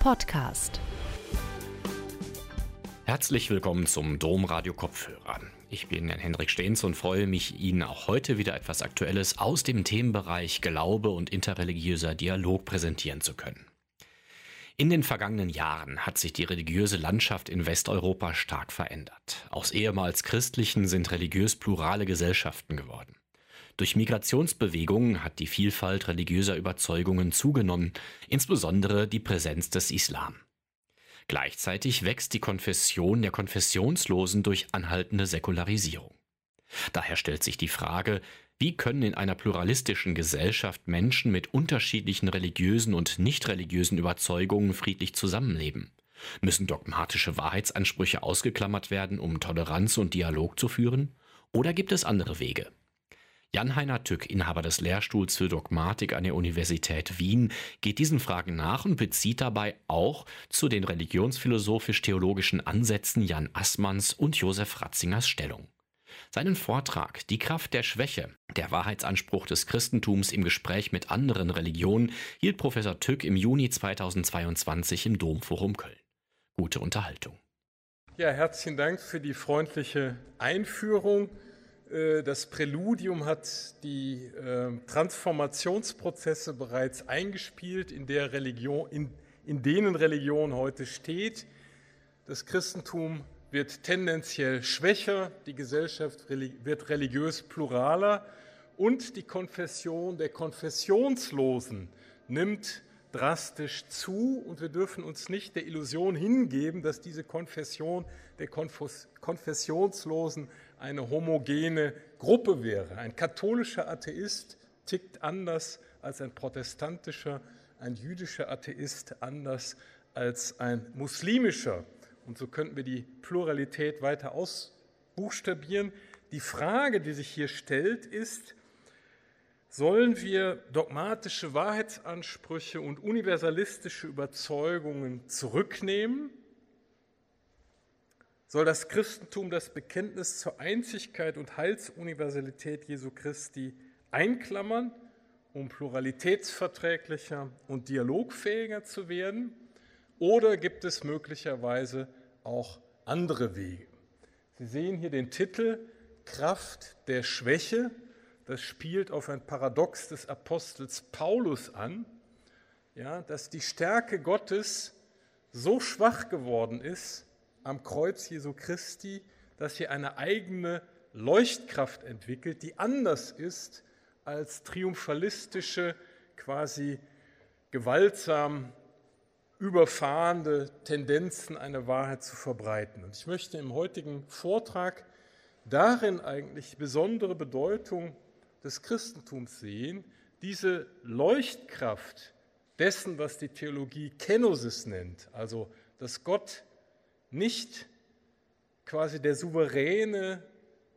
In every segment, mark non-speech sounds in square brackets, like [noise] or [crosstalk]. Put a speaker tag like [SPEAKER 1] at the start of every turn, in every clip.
[SPEAKER 1] Podcast.
[SPEAKER 2] Herzlich willkommen zum Domradio Kopfhörer. Ich bin Hendrik Stehns und freue mich, Ihnen auch heute wieder etwas Aktuelles aus dem Themenbereich Glaube und interreligiöser Dialog präsentieren zu können. In den vergangenen Jahren hat sich die religiöse Landschaft in Westeuropa stark verändert. Aus ehemals christlichen sind religiös plurale Gesellschaften geworden. Durch Migrationsbewegungen hat die Vielfalt religiöser Überzeugungen zugenommen, insbesondere die Präsenz des Islam. Gleichzeitig wächst die Konfession der Konfessionslosen durch anhaltende Säkularisierung. Daher stellt sich die Frage, wie können in einer pluralistischen Gesellschaft Menschen mit unterschiedlichen religiösen und nicht religiösen Überzeugungen friedlich zusammenleben? Müssen dogmatische Wahrheitsansprüche ausgeklammert werden, um Toleranz und Dialog zu führen? Oder gibt es andere Wege? Jan-Heiner Tück, Inhaber des Lehrstuhls für Dogmatik an der Universität Wien, geht diesen Fragen nach und bezieht dabei auch zu den religionsphilosophisch-theologischen Ansätzen Jan Assmanns und Josef Ratzingers Stellung. Seinen Vortrag Die Kraft der Schwäche, der Wahrheitsanspruch des Christentums im Gespräch mit anderen Religionen hielt Professor Tück im Juni 2022 im Domforum Köln. Gute Unterhaltung.
[SPEAKER 3] Ja, herzlichen Dank für die freundliche Einführung. Äh, das Präludium hat die äh, Transformationsprozesse bereits eingespielt, in, der Religion, in, in denen Religion heute steht. Das Christentum wird tendenziell schwächer, die Gesellschaft wird religiös pluraler und die Konfession der Konfessionslosen nimmt drastisch zu und wir dürfen uns nicht der Illusion hingeben, dass diese Konfession der Konfessionslosen eine homogene Gruppe wäre. Ein katholischer Atheist tickt anders als ein protestantischer, ein jüdischer Atheist anders als ein muslimischer. Und so könnten wir die Pluralität weiter ausbuchstabieren. Die Frage, die sich hier stellt, ist, sollen wir dogmatische Wahrheitsansprüche und universalistische Überzeugungen zurücknehmen soll das Christentum das Bekenntnis zur Einzigkeit und Heilsuniversalität Jesu Christi einklammern, um pluralitätsverträglicher und dialogfähiger zu werden? Oder gibt es möglicherweise auch andere Wege? Sie sehen hier den Titel Kraft der Schwäche. Das spielt auf ein Paradox des Apostels Paulus an, ja, dass die Stärke Gottes so schwach geworden ist, am Kreuz Jesu Christi, dass sie eine eigene Leuchtkraft entwickelt, die anders ist als triumphalistische, quasi gewaltsam überfahrende Tendenzen, eine Wahrheit zu verbreiten. Und ich möchte im heutigen Vortrag darin eigentlich besondere Bedeutung des Christentums sehen, diese Leuchtkraft dessen, was die Theologie Kenosis nennt, also dass Gott nicht quasi der Souveräne,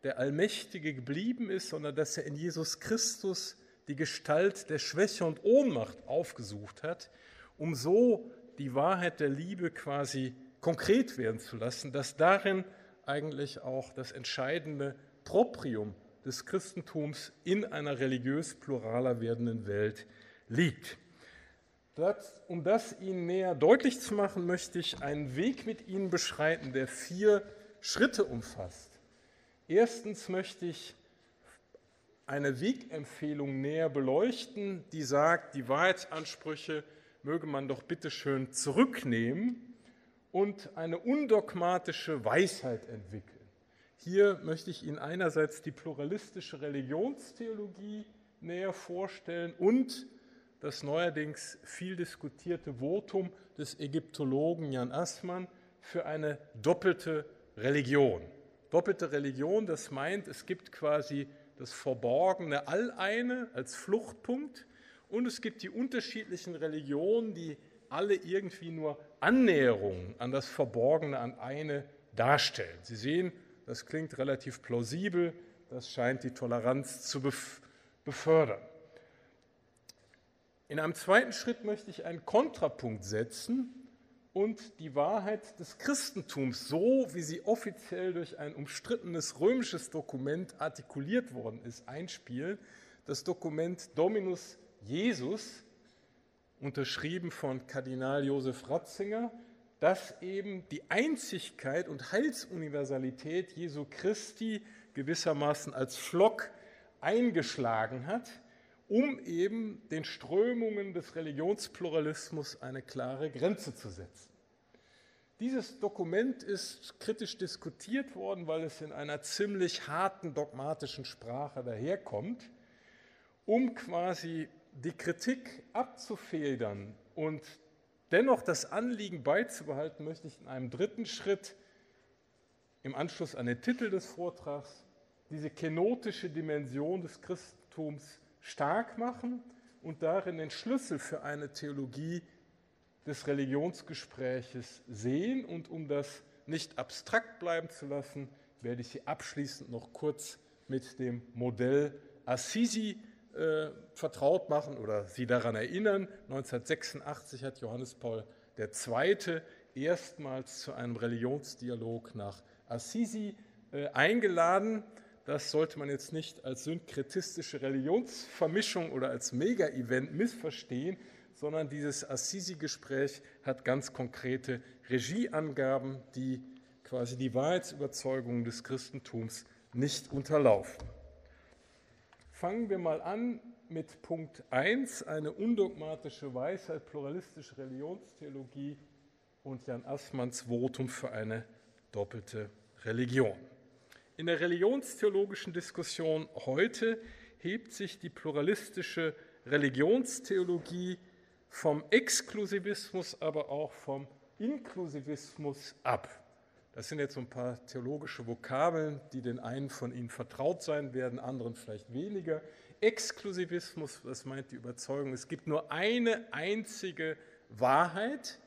[SPEAKER 3] der Allmächtige geblieben ist, sondern dass er in Jesus Christus die Gestalt der Schwäche und Ohnmacht aufgesucht hat, um so die Wahrheit der Liebe quasi konkret werden zu lassen, dass darin eigentlich auch das entscheidende Proprium des Christentums in einer religiös pluraler werdenden Welt liegt. Das, um das Ihnen näher deutlich zu machen, möchte ich einen Weg mit Ihnen beschreiten, der vier Schritte umfasst. Erstens möchte ich eine Wegempfehlung näher beleuchten, die sagt, die Wahrheitsansprüche möge man doch bitte schön zurücknehmen und eine undogmatische Weisheit entwickeln. Hier möchte ich Ihnen einerseits die pluralistische Religionstheologie näher vorstellen und das neuerdings viel diskutierte Votum des Ägyptologen Jan Assmann für eine doppelte Religion. Doppelte Religion, das meint, es gibt quasi das verborgene Alleine als Fluchtpunkt und es gibt die unterschiedlichen Religionen, die alle irgendwie nur Annäherungen an das Verborgene, an eine darstellen. Sie sehen, das klingt relativ plausibel, das scheint die Toleranz zu befördern. In einem zweiten Schritt möchte ich einen Kontrapunkt setzen und die Wahrheit des Christentums, so wie sie offiziell durch ein umstrittenes römisches Dokument artikuliert worden ist, einspielen. Das Dokument Dominus Jesus. unterschrieben von Kardinal Josef Ratzinger, dass eben die Einzigkeit und Heilsuniversalität Jesu Christi gewissermaßen als Flock eingeschlagen hat, um eben den Strömungen des Religionspluralismus eine klare Grenze zu setzen. Dieses Dokument ist kritisch diskutiert worden, weil es in einer ziemlich harten dogmatischen Sprache daherkommt, um quasi die Kritik abzufedern und dennoch das Anliegen beizubehalten, möchte ich in einem dritten Schritt im Anschluss an den Titel des Vortrags diese kenotische Dimension des Christentums stark machen und darin den Schlüssel für eine Theologie des Religionsgespräches sehen. Und um das nicht abstrakt bleiben zu lassen, werde ich Sie abschließend noch kurz mit dem Modell Assisi äh, vertraut machen oder Sie daran erinnern. 1986 hat Johannes Paul II. erstmals zu einem Religionsdialog nach Assisi äh, eingeladen. Das sollte man jetzt nicht als synkretistische Religionsvermischung oder als Mega-Event missverstehen, sondern dieses Assisi-Gespräch hat ganz konkrete Regieangaben, die quasi die Wahrheitsüberzeugung des Christentums nicht unterlaufen. Fangen wir mal an mit Punkt 1, eine undogmatische Weisheit, pluralistische Religionstheologie und Jan Assmanns Votum für eine doppelte Religion. In der religionstheologischen Diskussion heute hebt sich die pluralistische Religionstheologie vom Exklusivismus, aber auch vom Inklusivismus ab. Das sind jetzt so ein paar theologische Vokabeln, die den einen von Ihnen vertraut sein werden, anderen vielleicht weniger. Exklusivismus, das meint die Überzeugung, es gibt nur eine einzige Wahrheit.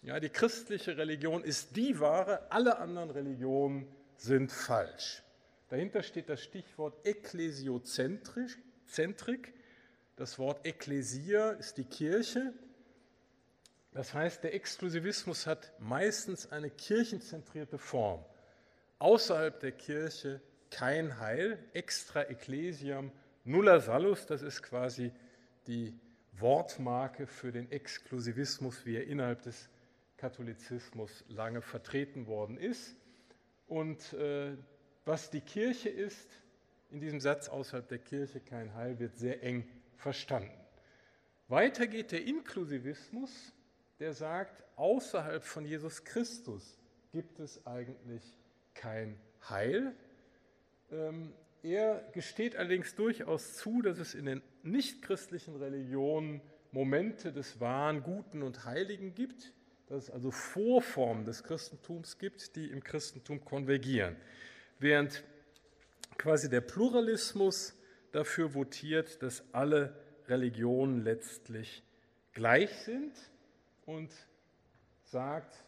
[SPEAKER 3] Ja, die christliche Religion ist die wahre, alle anderen Religionen sind falsch. Dahinter steht das Stichwort Ekklesiozentrik. Das Wort Ekklesia ist die Kirche. Das heißt, der Exklusivismus hat meistens eine kirchenzentrierte Form. Außerhalb der Kirche kein Heil, extra ecclesiam nulla salus, das ist quasi die Wortmarke für den Exklusivismus, wie er innerhalb des Katholizismus lange vertreten worden ist. Und äh, was die Kirche ist, in diesem Satz außerhalb der Kirche kein Heil, wird sehr eng verstanden. Weiter geht der Inklusivismus, der sagt, außerhalb von Jesus Christus gibt es eigentlich kein Heil. Ähm, er gesteht allerdings durchaus zu, dass es in den nichtchristlichen Religionen Momente des wahren, guten und heiligen gibt, dass es also Vorformen des Christentums gibt, die im Christentum konvergieren. Während quasi der Pluralismus dafür votiert, dass alle Religionen letztlich gleich sind und sagt,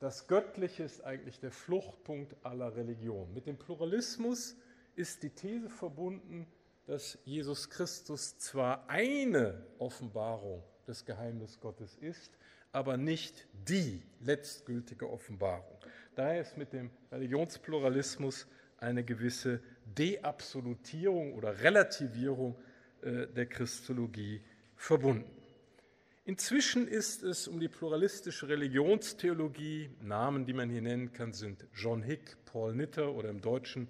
[SPEAKER 3] das Göttliche ist eigentlich der Fluchtpunkt aller Religionen. Mit dem Pluralismus ist die These verbunden, dass Jesus Christus zwar eine Offenbarung des Geheimnisses Gottes ist, aber nicht die letztgültige Offenbarung. Daher ist mit dem Religionspluralismus eine gewisse Deabsolutierung oder Relativierung äh, der Christologie verbunden. Inzwischen ist es um die pluralistische Religionstheologie, Namen, die man hier nennen kann, sind John Hick, Paul Nitter oder im deutschen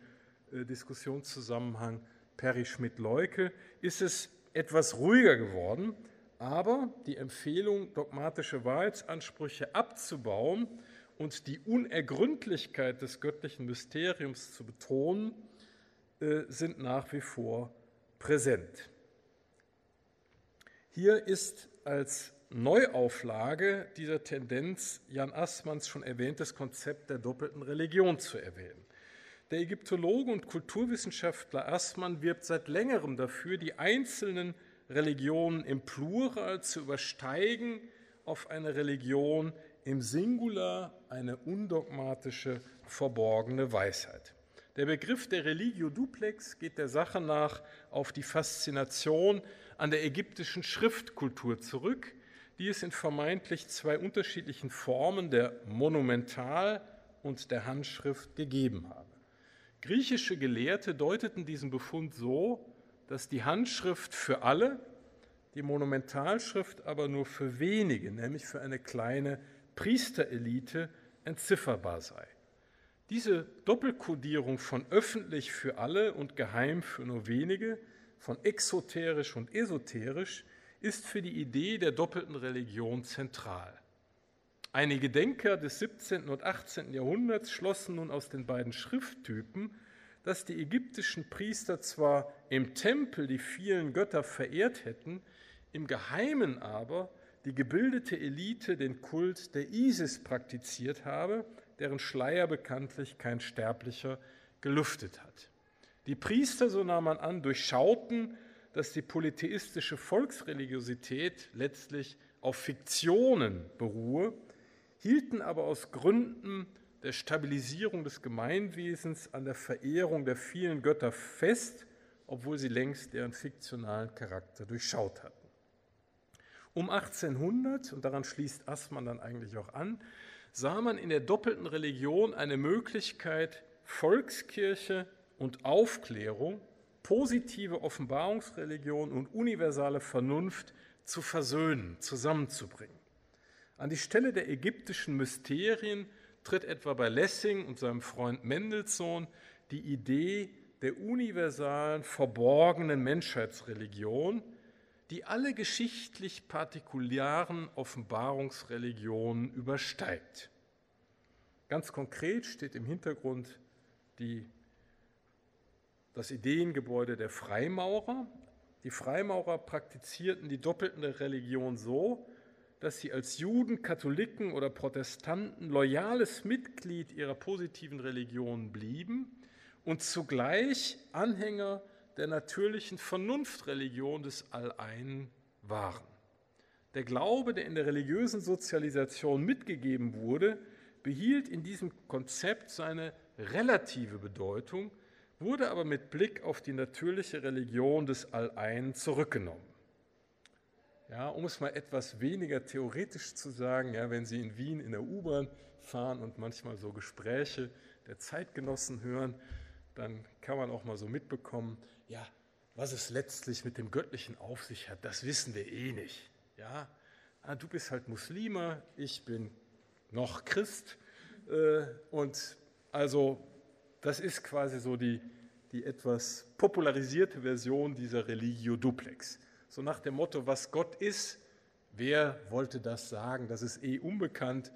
[SPEAKER 3] äh, Diskussionszusammenhang Perry Schmidt-Leuke, ist es etwas ruhiger geworden, aber die Empfehlung, dogmatische Wahrheitsansprüche abzubauen und die Unergründlichkeit des göttlichen Mysteriums zu betonen, äh, sind nach wie vor präsent. Hier ist als Neuauflage dieser Tendenz Jan Assmanns schon erwähntes Konzept der doppelten Religion zu erwähnen. Der Ägyptologe und Kulturwissenschaftler Assmann wirbt seit längerem dafür, die einzelnen Religionen im Plural zu übersteigen auf eine Religion im Singular, eine undogmatische, verborgene Weisheit. Der Begriff der Religio Duplex geht der Sache nach auf die Faszination an der ägyptischen Schriftkultur zurück, die es in vermeintlich zwei unterschiedlichen Formen der Monumental- und der Handschrift gegeben habe. Griechische Gelehrte deuteten diesen Befund so, dass die Handschrift für alle, die Monumentalschrift aber nur für wenige, nämlich für eine kleine Priesterelite, entzifferbar sei. Diese Doppelkodierung von öffentlich für alle und geheim für nur wenige, von exoterisch und esoterisch, ist für die Idee der doppelten Religion zentral. Einige Denker des 17. und 18. Jahrhunderts schlossen nun aus den beiden Schrifttypen, dass die ägyptischen Priester zwar im Tempel die vielen Götter verehrt hätten, im Geheimen aber die gebildete Elite den Kult der Isis praktiziert habe, deren Schleier bekanntlich kein Sterblicher gelüftet hat. Die Priester, so nahm man an, durchschauten, dass die polytheistische Volksreligiosität letztlich auf Fiktionen beruhe, hielten aber aus Gründen der Stabilisierung des Gemeinwesens an der Verehrung der vielen Götter fest, obwohl sie längst deren fiktionalen Charakter durchschaut hatten. Um 1800, und daran schließt Assmann dann eigentlich auch an, sah man in der doppelten Religion eine Möglichkeit, Volkskirche und Aufklärung, positive Offenbarungsreligion und universale Vernunft zu versöhnen, zusammenzubringen. An die Stelle der ägyptischen Mysterien tritt etwa bei Lessing und seinem Freund Mendelssohn die Idee der universalen, verborgenen Menschheitsreligion, die alle geschichtlich partikularen Offenbarungsreligionen übersteigt. Ganz konkret steht im Hintergrund die, das Ideengebäude der Freimaurer. Die Freimaurer praktizierten die doppelte Religion so, dass sie als Juden, Katholiken oder Protestanten loyales Mitglied ihrer positiven Religion blieben und zugleich Anhänger der natürlichen Vernunftreligion des Alleinen waren. Der Glaube, der in der religiösen Sozialisation mitgegeben wurde, behielt in diesem Konzept seine relative Bedeutung, wurde aber mit Blick auf die natürliche Religion des Alleinen zurückgenommen. Ja, um es mal etwas weniger theoretisch zu sagen, ja, wenn Sie in Wien in der U-Bahn fahren und manchmal so Gespräche der Zeitgenossen hören, dann kann man auch mal so mitbekommen, ja, was es letztlich mit dem Göttlichen auf sich hat, das wissen wir eh nicht. Ja, ah, du bist halt Muslime, ich bin noch Christ äh, und also das ist quasi so die, die etwas popularisierte Version dieser Religio Duplex. So nach dem Motto, was Gott ist, wer wollte das sagen? Das ist eh unbekannt,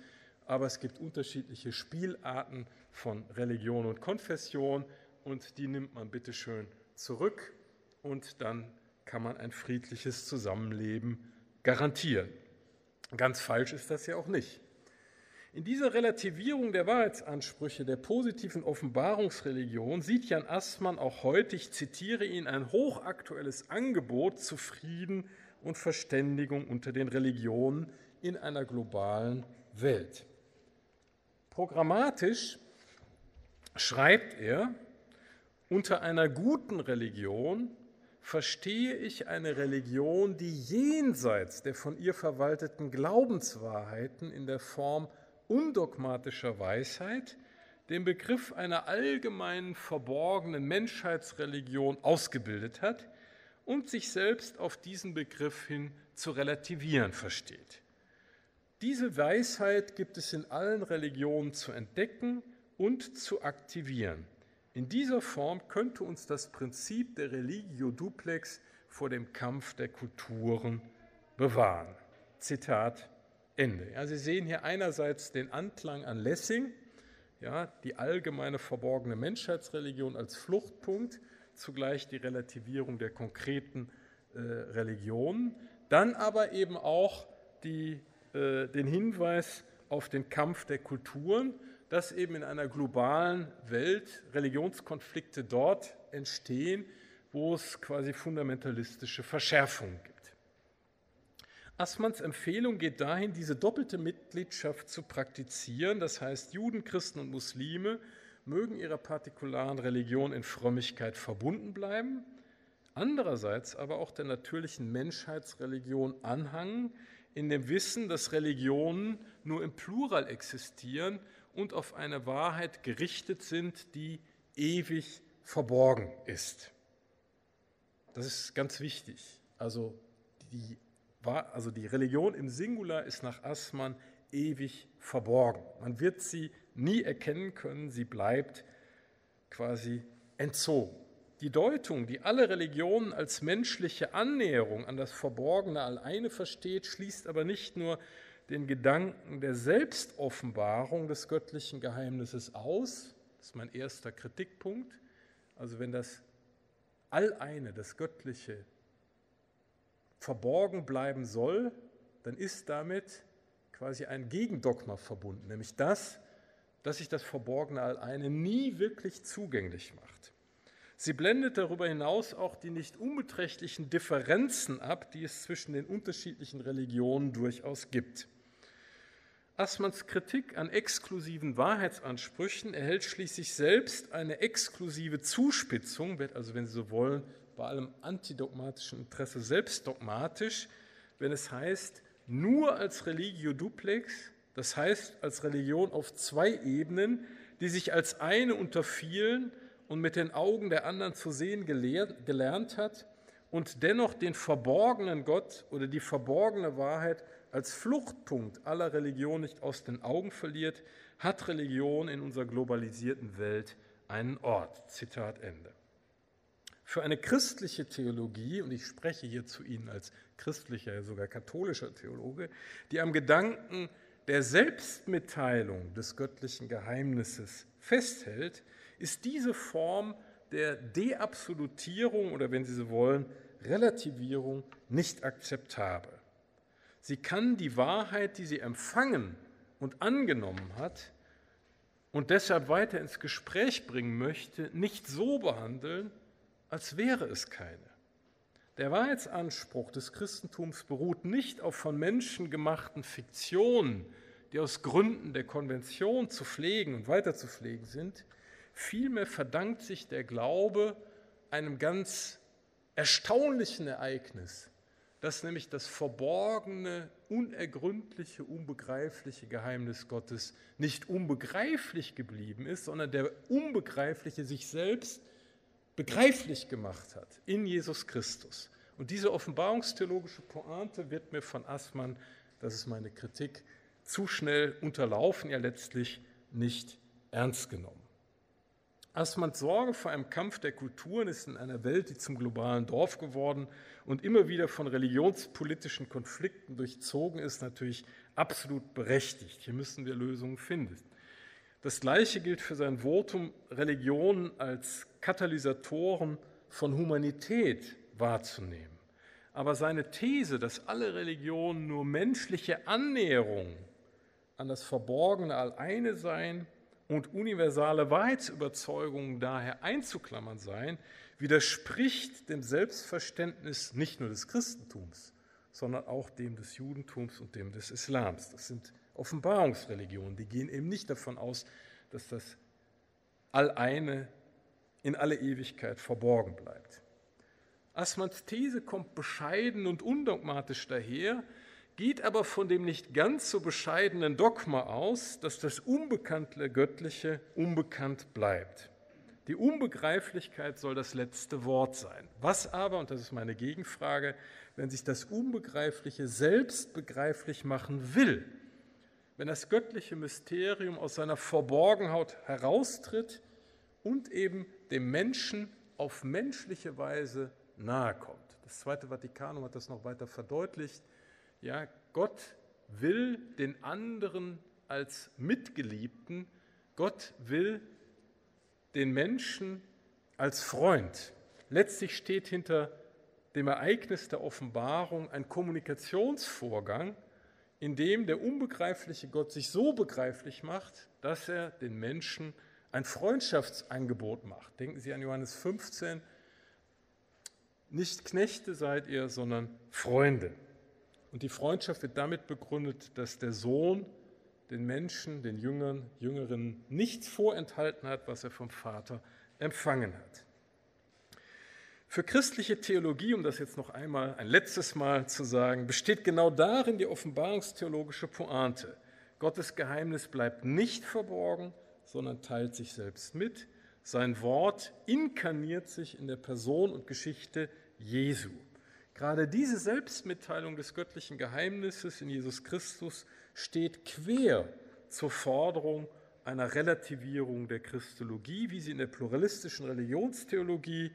[SPEAKER 3] aber es gibt unterschiedliche Spielarten von Religion und Konfession und die nimmt man bitte schön zurück und dann kann man ein friedliches Zusammenleben garantieren. Ganz falsch ist das ja auch nicht. In dieser Relativierung der Wahrheitsansprüche der positiven Offenbarungsreligion sieht Jan Assmann auch heute, ich zitiere ihn, ein hochaktuelles Angebot zu Frieden und Verständigung unter den Religionen in einer globalen Welt. Programmatisch schreibt er, unter einer guten Religion verstehe ich eine Religion, die jenseits der von ihr verwalteten Glaubenswahrheiten in der Form undogmatischer Weisheit den Begriff einer allgemeinen verborgenen Menschheitsreligion ausgebildet hat und sich selbst auf diesen Begriff hin zu relativieren versteht. Diese Weisheit gibt es in allen Religionen zu entdecken und zu aktivieren. In dieser Form könnte uns das Prinzip der Religio Duplex vor dem Kampf der Kulturen bewahren. Zitat Ende. Ja, Sie sehen hier einerseits den Anklang an Lessing, ja, die allgemeine verborgene Menschheitsreligion als Fluchtpunkt, zugleich die Relativierung der konkreten äh, Religionen, dann aber eben auch die, äh, den Hinweis auf den Kampf der Kulturen, dass eben in einer globalen Welt Religionskonflikte dort entstehen, wo es quasi fundamentalistische Verschärfungen gibt. Assmanns Empfehlung geht dahin, diese doppelte Mitgliedschaft zu praktizieren, das heißt Juden, Christen und Muslime mögen ihrer partikularen Religion in Frömmigkeit verbunden bleiben, andererseits aber auch der natürlichen Menschheitsreligion anhangen, in dem Wissen, dass Religionen nur im Plural existieren und auf eine Wahrheit gerichtet sind, die ewig verborgen ist. Das ist ganz wichtig. Also die, also die Religion im Singular ist nach Assmann ewig verborgen. Man wird sie nie erkennen können, sie bleibt quasi entzogen. Die Deutung, die alle Religionen als menschliche Annäherung an das Verborgene alleine versteht, schließt aber nicht nur den Gedanken der Selbstoffenbarung des göttlichen Geheimnisses aus. Das ist mein erster Kritikpunkt. Also wenn das Alleine, das Göttliche, verborgen bleiben soll, dann ist damit quasi ein Gegendogma verbunden, nämlich das, dass sich das Verborgene Alleine nie wirklich zugänglich macht. Sie blendet darüber hinaus auch die nicht unbeträchtlichen Differenzen ab, die es zwischen den unterschiedlichen Religionen durchaus gibt. Assmanns Kritik an exklusiven Wahrheitsansprüchen erhält schließlich selbst eine exklusive Zuspitzung, wird also, wenn Sie so wollen, bei allem antidogmatischen Interesse selbst dogmatisch, wenn es heißt, nur als Religio duplex, das heißt als Religion auf zwei Ebenen, die sich als eine unter vielen und mit den Augen der anderen zu sehen gelernt hat und dennoch den verborgenen Gott oder die verborgene Wahrheit als Fluchtpunkt aller Religion nicht aus den Augen verliert, hat Religion in unserer globalisierten Welt einen Ort. Zitat Ende. Für eine christliche Theologie, und ich spreche hier zu Ihnen als christlicher, sogar katholischer Theologe, die am Gedanken der Selbstmitteilung des göttlichen Geheimnisses festhält, ist diese Form der Deabsolutierung oder wenn Sie so wollen, Relativierung nicht akzeptabel. Sie kann die Wahrheit, die sie empfangen und angenommen hat und deshalb weiter ins Gespräch bringen möchte, nicht so behandeln, als wäre es keine. Der Wahrheitsanspruch des Christentums beruht nicht auf von Menschen gemachten Fiktionen, die aus Gründen der Konvention zu pflegen und weiter zu pflegen sind, Vielmehr verdankt sich der Glaube einem ganz erstaunlichen Ereignis, dass nämlich das verborgene, unergründliche, unbegreifliche Geheimnis Gottes nicht unbegreiflich geblieben ist, sondern der Unbegreifliche sich selbst begreiflich gemacht hat in Jesus Christus. Und diese offenbarungstheologische Pointe wird mir von Assmann, das ist meine Kritik, zu schnell unterlaufen, ja letztlich nicht ernst genommen. Assmanns Sorge vor einem Kampf der Kulturen ist in einer Welt, die zum globalen Dorf geworden und immer wieder von religionspolitischen Konflikten durchzogen ist, natürlich absolut berechtigt. Hier müssen wir Lösungen finden. Das Gleiche gilt für sein Votum, Religionen als Katalysatoren von Humanität wahrzunehmen. Aber seine These, dass alle Religionen nur menschliche Annäherungen an das Verborgene alleine seien, und universale Wahrheitsüberzeugungen daher einzuklammern seien, widerspricht dem Selbstverständnis nicht nur des Christentums, sondern auch dem des Judentums und dem des Islams. Das sind Offenbarungsreligionen, die gehen eben nicht davon aus, dass das Alleine in alle Ewigkeit verborgen bleibt. Assmanns These kommt bescheiden und undogmatisch daher, geht aber von dem nicht ganz so bescheidenen Dogma aus, dass das Unbekannte Göttliche unbekannt bleibt. Die Unbegreiflichkeit soll das letzte Wort sein. Was aber, und das ist meine Gegenfrage, wenn sich das Unbegreifliche selbst begreiflich machen will, wenn das göttliche Mysterium aus seiner Verborgenheit heraustritt und eben dem Menschen auf menschliche Weise nahe kommt. Das Zweite Vatikanum hat das noch weiter verdeutlicht. Ja, Gott will den anderen als Mitgeliebten, Gott will den Menschen als Freund. Letztlich steht hinter dem Ereignis der Offenbarung ein Kommunikationsvorgang, in dem der unbegreifliche Gott sich so begreiflich macht, dass er den Menschen ein Freundschaftsangebot macht. Denken Sie an Johannes 15, nicht Knechte seid ihr, sondern Freunde. Und die Freundschaft wird damit begründet, dass der Sohn den Menschen, den Jüngern, Jüngerinnen nichts vorenthalten hat, was er vom Vater empfangen hat. Für christliche Theologie, um das jetzt noch einmal ein letztes Mal zu sagen, besteht genau darin die offenbarungstheologische Pointe. Gottes Geheimnis bleibt nicht verborgen, sondern teilt sich selbst mit. Sein Wort inkarniert sich in der Person und Geschichte Jesu. Gerade diese Selbstmitteilung des göttlichen Geheimnisses in Jesus Christus steht quer zur Forderung einer Relativierung der Christologie, wie sie in der pluralistischen Religionstheologie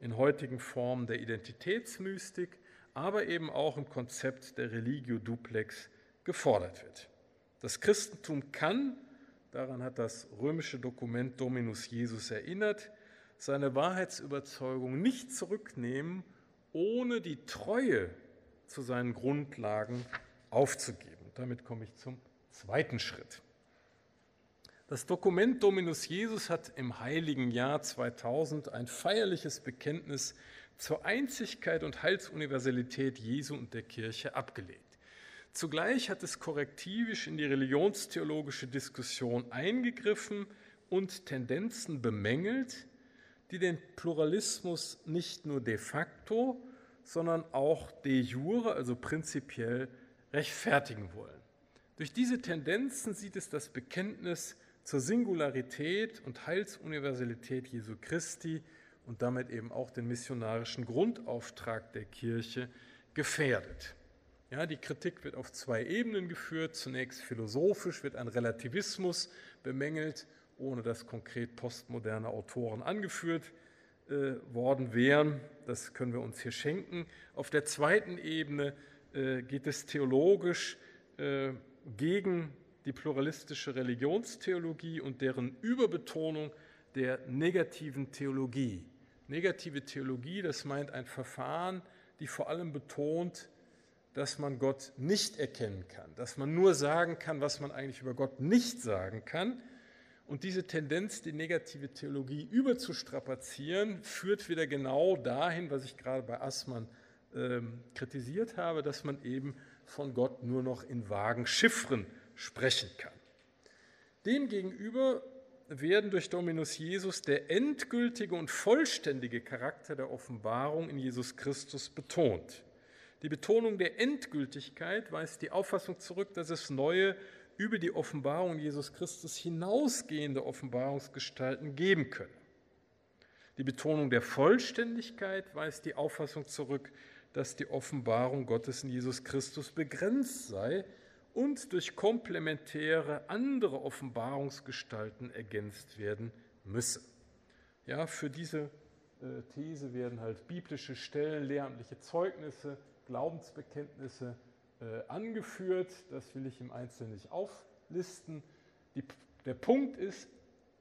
[SPEAKER 3] in heutigen Formen der Identitätsmystik, aber eben auch im Konzept der Religio Duplex gefordert wird. Das Christentum kann, daran hat das römische Dokument Dominus Jesus erinnert, seine Wahrheitsüberzeugung nicht zurücknehmen, ohne die Treue zu seinen Grundlagen aufzugeben. Damit komme ich zum zweiten Schritt. Das Dokument Dominus Jesus hat im heiligen Jahr 2000 ein feierliches Bekenntnis zur Einzigkeit und Heilsuniversalität Jesu und der Kirche abgelegt. Zugleich hat es korrektivisch in die religionstheologische Diskussion eingegriffen und Tendenzen bemängelt, die den Pluralismus nicht nur de facto, sondern auch de jure, also prinzipiell, rechtfertigen wollen. Durch diese Tendenzen sieht es das Bekenntnis zur Singularität und Heilsuniversalität Jesu Christi und damit eben auch den missionarischen Grundauftrag der Kirche gefährdet. Ja, die Kritik wird auf zwei Ebenen geführt. Zunächst philosophisch wird ein Relativismus bemängelt, ohne dass konkret postmoderne Autoren angeführt äh, worden wären. Das können wir uns hier schenken. Auf der zweiten Ebene äh, geht es theologisch äh, gegen die pluralistische Religionstheologie und deren Überbetonung der negativen Theologie. Negative Theologie, das meint ein Verfahren, die vor allem betont, dass man Gott nicht erkennen kann, dass man nur sagen kann, was man eigentlich über Gott nicht sagen kann. Und diese Tendenz, die negative Theologie überzustrapazieren, führt wieder genau dahin, was ich gerade bei Assmann äh, kritisiert habe, dass man eben von Gott nur noch in vagen Chiffren sprechen kann. Demgegenüber werden durch Dominus Jesus der endgültige und vollständige Charakter der Offenbarung in Jesus Christus betont. Die Betonung der Endgültigkeit weist die Auffassung zurück, dass es neue, über die Offenbarung Jesus Christus hinausgehende Offenbarungsgestalten geben könne. Die Betonung der Vollständigkeit weist die Auffassung zurück, dass die Offenbarung Gottes in Jesus Christus begrenzt sei und durch komplementäre andere Offenbarungsgestalten ergänzt werden müsse. Ja, für diese äh, These werden halt biblische Stellen, lehramtliche Zeugnisse, Glaubensbekenntnisse äh, angeführt. Das will ich im Einzelnen nicht auflisten. Die, der Punkt ist,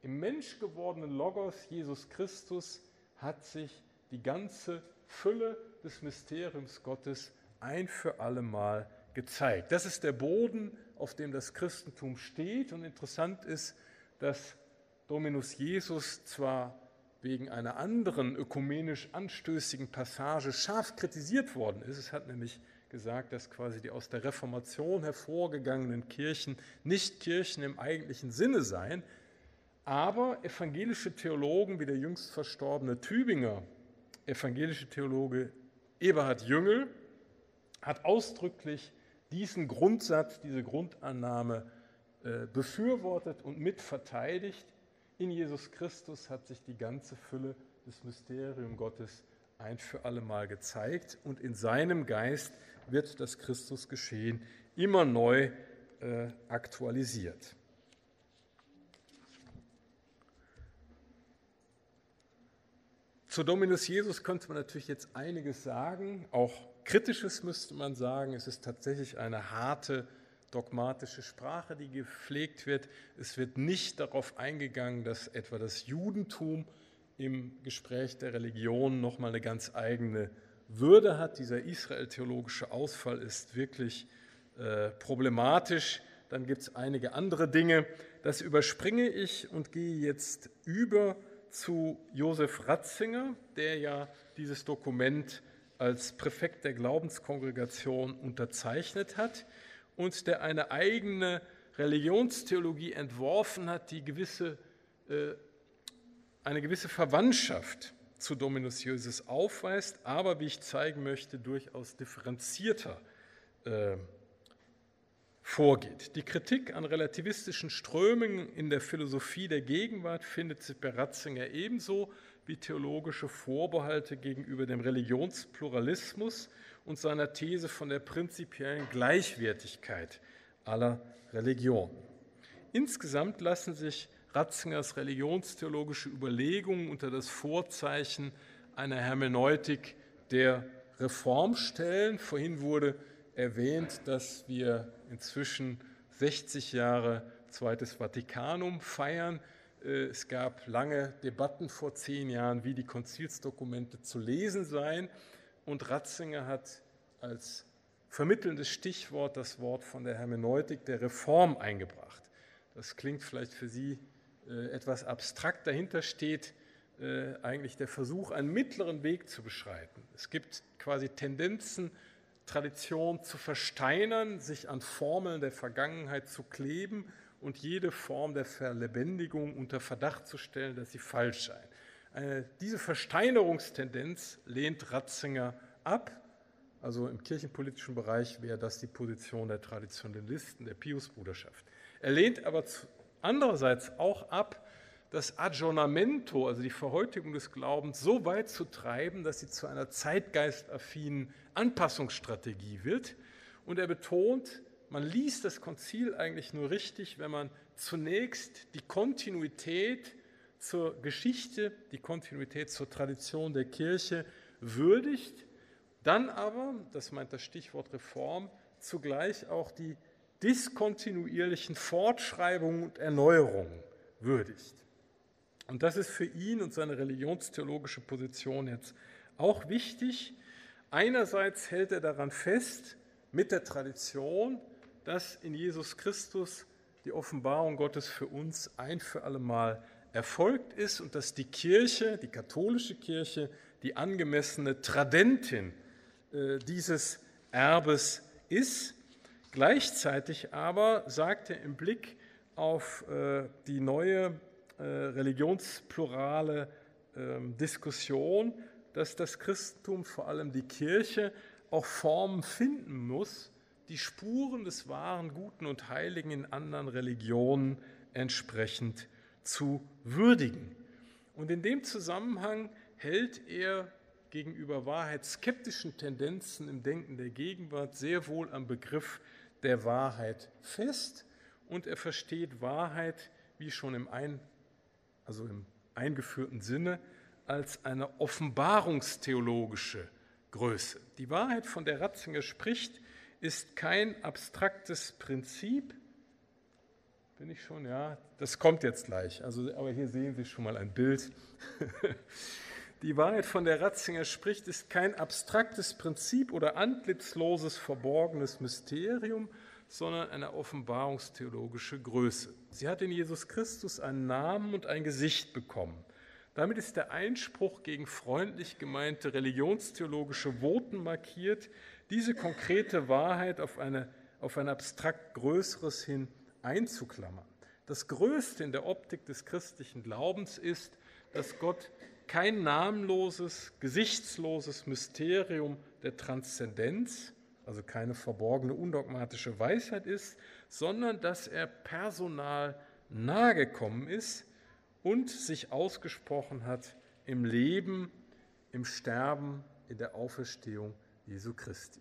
[SPEAKER 3] im menschgewordenen Logos Jesus Christus hat sich die ganze Fülle des Mysteriums Gottes ein für alle Mal gezeigt. Das ist der Boden, auf dem das Christentum steht. Und interessant ist, dass Dominus Jesus zwar wegen einer anderen ökumenisch anstößigen Passage scharf kritisiert worden ist. Es hat nämlich gesagt, dass quasi die aus der Reformation hervorgegangenen Kirchen nicht Kirchen im eigentlichen Sinne seien. Aber evangelische Theologen wie der jüngst verstorbene Tübinger evangelische Theologe Eberhard Jüngel hat ausdrücklich diesen Grundsatz, diese Grundannahme äh, befürwortet und mitverteidigt. In Jesus Christus hat sich die ganze Fülle des Mysterium Gottes ein für alle Mal gezeigt und in seinem Geist wird das Christusgeschehen immer neu äh, aktualisiert. Zu Dominus Jesus könnte man natürlich jetzt einiges sagen, auch Kritisches müsste man sagen. Es ist tatsächlich eine harte dogmatische Sprache, die gepflegt wird. Es wird nicht darauf eingegangen, dass etwa das Judentum im Gespräch der Religion nochmal eine ganz eigene Würde hat. Dieser israel-theologische Ausfall ist wirklich äh, problematisch. Dann gibt es einige andere Dinge. Das überspringe ich und gehe jetzt über zu Josef Ratzinger, der ja dieses Dokument als Präfekt der Glaubenskongregation unterzeichnet hat und der eine eigene Religionstheologie entworfen hat, die gewisse, äh, eine gewisse Verwandtschaft zu Dominus Iosus aufweist, aber wie ich zeigen möchte, durchaus differenzierter äh, vorgeht. Die Kritik an relativistischen Strömungen in der Philosophie der Gegenwart findet sich bei Ratzinger ebenso wie theologische Vorbehalte gegenüber dem Religionspluralismus und seiner These von der prinzipiellen Gleichwertigkeit aller Religionen. Insgesamt lassen sich Ratzingers religionstheologische Überlegungen unter das Vorzeichen einer Hermeneutik der Reform stellen. Vorhin wurde erwähnt, dass wir inzwischen 60 Jahre Zweites Vatikanum feiern. Äh, es gab lange Debatten vor zehn Jahren, wie die Konzilsdokumente zu lesen seien. Und Ratzinger hat als vermittelndes Stichwort das Wort von der Hermeneutik der Reform eingebracht. Das klingt vielleicht für Sie äh, etwas abstrakt. Dahinter steht äh, eigentlich der Versuch, einen mittleren Weg zu beschreiten. Es gibt quasi Tendenzen, Tradition zu versteinern, sich an Formeln der Vergangenheit zu kleben und jede Form der Verlebendigung unter Verdacht zu stellen, dass sie falsch sei. Eine, diese Versteinerungstendenz lehnt Ratzinger ab. Also im kirchenpolitischen Bereich wäre das die Position der Traditionalisten, der Piusbruderschaft. Er lehnt aber andererseits auch ab, das Aggiornamento, also die Verhäutigung des Glaubens, so weit zu treiben, dass sie zu einer zeitgeistaffinen Anpassungsstrategie wird. Und er betont, man liest das Konzil eigentlich nur richtig, wenn man zunächst die Kontinuität zur Geschichte, die Kontinuität zur Tradition der Kirche würdigt, dann aber, das meint das Stichwort Reform, zugleich auch die diskontinuierlichen Fortschreibungen und Erneuerungen würdigt. Und das ist für ihn und seine religionstheologische Position jetzt auch wichtig. Einerseits hält er daran fest, mit der Tradition, dass in Jesus Christus die Offenbarung Gottes für uns ein für allemal erfolgt ist und dass die Kirche, die katholische Kirche, die angemessene Tradentin äh, dieses Erbes ist. Gleichzeitig aber sagt er im Blick auf äh, die neue äh, religionsplurale ähm, Diskussion, dass das Christentum, vor allem die Kirche, auch Formen finden muss, die Spuren des wahren Guten und Heiligen in anderen Religionen entsprechend zu würdigen. Und in dem Zusammenhang hält er gegenüber wahrheitsskeptischen Tendenzen im Denken der Gegenwart sehr wohl am Begriff der Wahrheit fest und er versteht Wahrheit, wie schon im ein also im eingeführten Sinne, als eine offenbarungstheologische Größe. Die Wahrheit, von der Ratzinger spricht, ist kein abstraktes Prinzip. Bin ich schon? Ja, das kommt jetzt gleich. Also, aber hier sehen Sie schon mal ein Bild. [laughs] Die Wahrheit, von der Ratzinger spricht, ist kein abstraktes Prinzip oder antlitzloses, verborgenes Mysterium, sondern eine offenbarungstheologische Größe. Sie hat in Jesus Christus einen Namen und ein Gesicht bekommen. Damit ist der Einspruch gegen freundlich gemeinte religionstheologische Voten markiert, diese konkrete Wahrheit auf, eine, auf ein abstrakt Größeres hin einzuklammern. Das Größte in der Optik des christlichen Glaubens ist, dass Gott kein namenloses, gesichtsloses Mysterium der Transzendenz, also keine verborgene, undogmatische Weisheit ist, sondern dass er personal nahegekommen ist und sich ausgesprochen hat im Leben, im Sterben, in der Auferstehung Jesu Christi.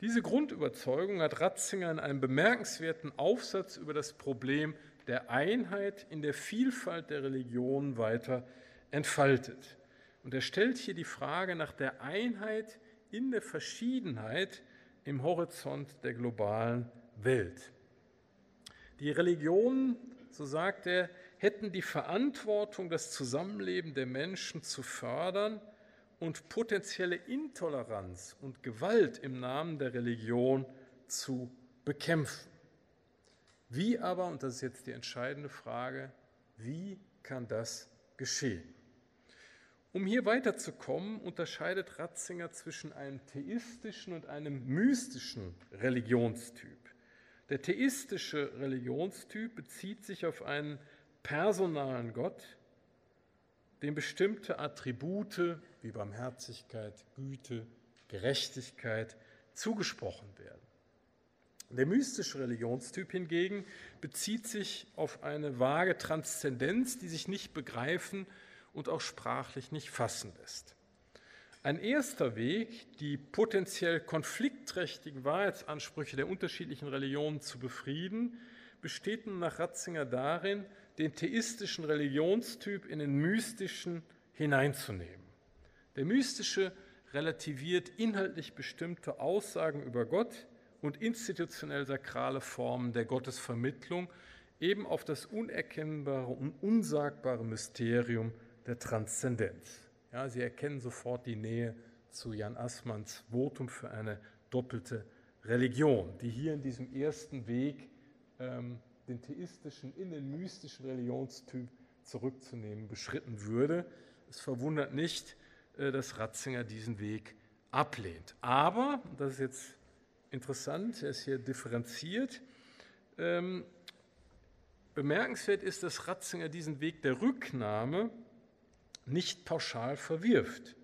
[SPEAKER 3] Diese Grundüberzeugung hat Ratzinger in einem bemerkenswerten Aufsatz über das Problem der Einheit in der Vielfalt der Religionen weiter entfaltet. Und er stellt hier die Frage nach der Einheit in der Verschiedenheit im Horizont der globalen Welt. Die Religionen, so sagt er, hätten die Verantwortung, das Zusammenleben der Menschen zu fördern und potenzielle Intoleranz und Gewalt im Namen der Religion zu bekämpfen. Wie aber, und das ist jetzt die entscheidende Frage, wie kann das geschehen? Um hier weiterzukommen, unterscheidet Ratzinger zwischen einem theistischen und einem mystischen Religionstyp. Der theistische Religionstyp bezieht sich auf einen personalen Gott, dem bestimmte Attribute wie Barmherzigkeit, Güte, Gerechtigkeit zugesprochen werden. Der mystische Religionstyp hingegen bezieht sich auf eine vage Transzendenz, die sich nicht begreifen und auch sprachlich nicht fassen lässt. Ein erster Weg, die potenziell konfliktträchtigen Wahrheitsansprüche der unterschiedlichen Religionen zu befrieden, besteht nun nach Ratzinger darin, den theistischen Religionstyp in den mystischen hineinzunehmen. Der mystische relativiert inhaltlich bestimmte Aussagen über Gott und institutionell sakrale Formen der Gottesvermittlung eben auf das unerkennbare und unsagbare Mysterium der Transzendenz. Ja, Sie erkennen sofort die Nähe zu Jan Assmanns Votum für eine doppelte Religion, die hier in diesem ersten Weg ähm, den theistischen in den mystischen Religionstyp zurückzunehmen beschritten würde. Es verwundert nicht, dass Ratzinger diesen Weg ablehnt. Aber, das ist jetzt interessant, er ist hier differenziert, ähm, bemerkenswert ist, dass Ratzinger diesen Weg der Rücknahme nicht pauschal verwirft.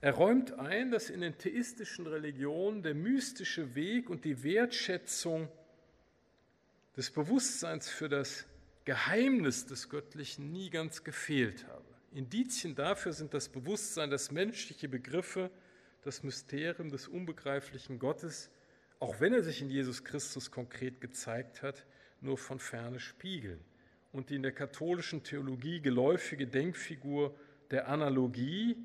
[SPEAKER 3] Er räumt ein, dass in den theistischen Religionen der mystische Weg und die Wertschätzung des Bewusstseins für das Geheimnis des Göttlichen nie ganz gefehlt habe. Indizien dafür sind das Bewusstsein, dass menschliche Begriffe das Mysterium des unbegreiflichen Gottes, auch wenn er sich in Jesus Christus konkret gezeigt hat, nur von ferne spiegeln und die in der katholischen Theologie geläufige Denkfigur der Analogie,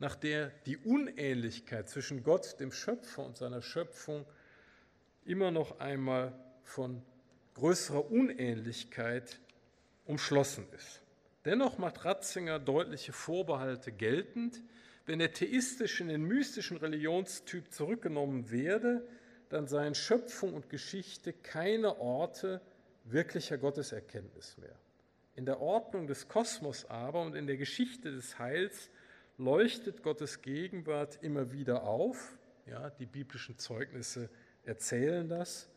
[SPEAKER 3] nach der die Unähnlichkeit zwischen Gott, dem Schöpfer und seiner Schöpfung immer noch einmal von größerer Unähnlichkeit umschlossen ist. Dennoch macht Ratzinger deutliche Vorbehalte geltend. Wenn der theistische in den mystischen Religionstyp zurückgenommen werde, dann seien Schöpfung und Geschichte keine Orte, wirklicher Gotteserkenntnis mehr. In der Ordnung des Kosmos aber und in der Geschichte des Heils leuchtet Gottes Gegenwart immer wieder auf. Ja, die biblischen Zeugnisse erzählen das.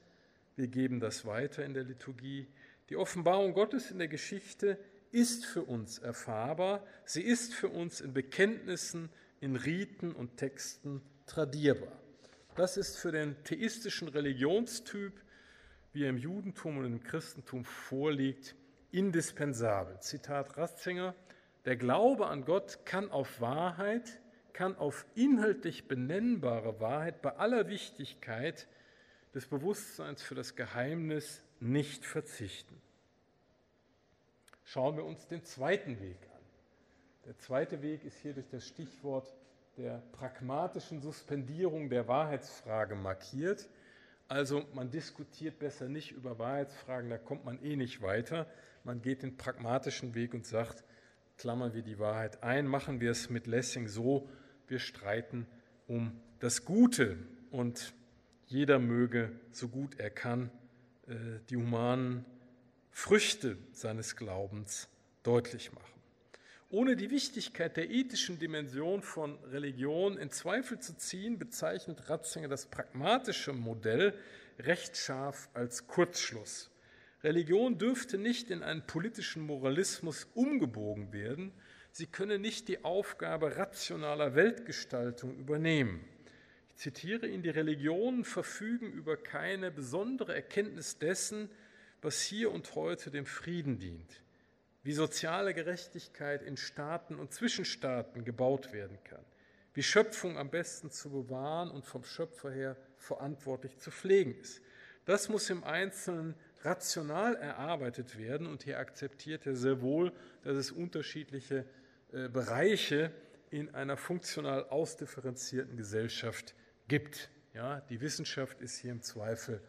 [SPEAKER 3] Wir geben das weiter in der Liturgie. Die Offenbarung Gottes in der Geschichte ist für uns erfahrbar. Sie ist für uns in Bekenntnissen, in Riten und Texten tradierbar. Das ist für den theistischen Religionstyp wie er im Judentum und im Christentum vorliegt, indispensabel. Zitat Ratzinger, der Glaube an Gott kann auf Wahrheit, kann auf inhaltlich benennbare Wahrheit bei aller Wichtigkeit des Bewusstseins für das Geheimnis nicht verzichten. Schauen wir uns den zweiten Weg an. Der zweite Weg ist hier durch das Stichwort der pragmatischen Suspendierung der Wahrheitsfrage markiert. Also man diskutiert besser nicht über Wahrheitsfragen, da kommt man eh nicht weiter. Man geht den pragmatischen Weg und sagt, klammern wir die Wahrheit ein, machen wir es mit Lessing so, wir streiten um das Gute und jeder möge, so gut er kann, äh, die humanen Früchte seines Glaubens deutlich machen. Ohne die Wichtigkeit der ethischen Dimension von Religion in Zweifel zu ziehen, bezeichnet Ratzinger das pragmatische Modell recht scharf als Kurzschluss. Religion dürfte nicht in einen politischen Moralismus umgebogen werden, sie könne nicht die Aufgabe rationaler Weltgestaltung übernehmen. Ich zitiere ihn, die Religionen verfügen über keine besondere Erkenntnis dessen, was hier und heute dem Frieden dient wie soziale Gerechtigkeit in Staaten und Zwischenstaaten gebaut werden kann, wie Schöpfung am besten zu bewahren und vom Schöpfer her verantwortlich zu pflegen ist. Das muss im Einzelnen rational erarbeitet werden und hier akzeptiert er sehr wohl, dass es unterschiedliche äh, Bereiche in einer funktional ausdifferenzierten Gesellschaft gibt. Ja, die Wissenschaft ist hier im Zweifel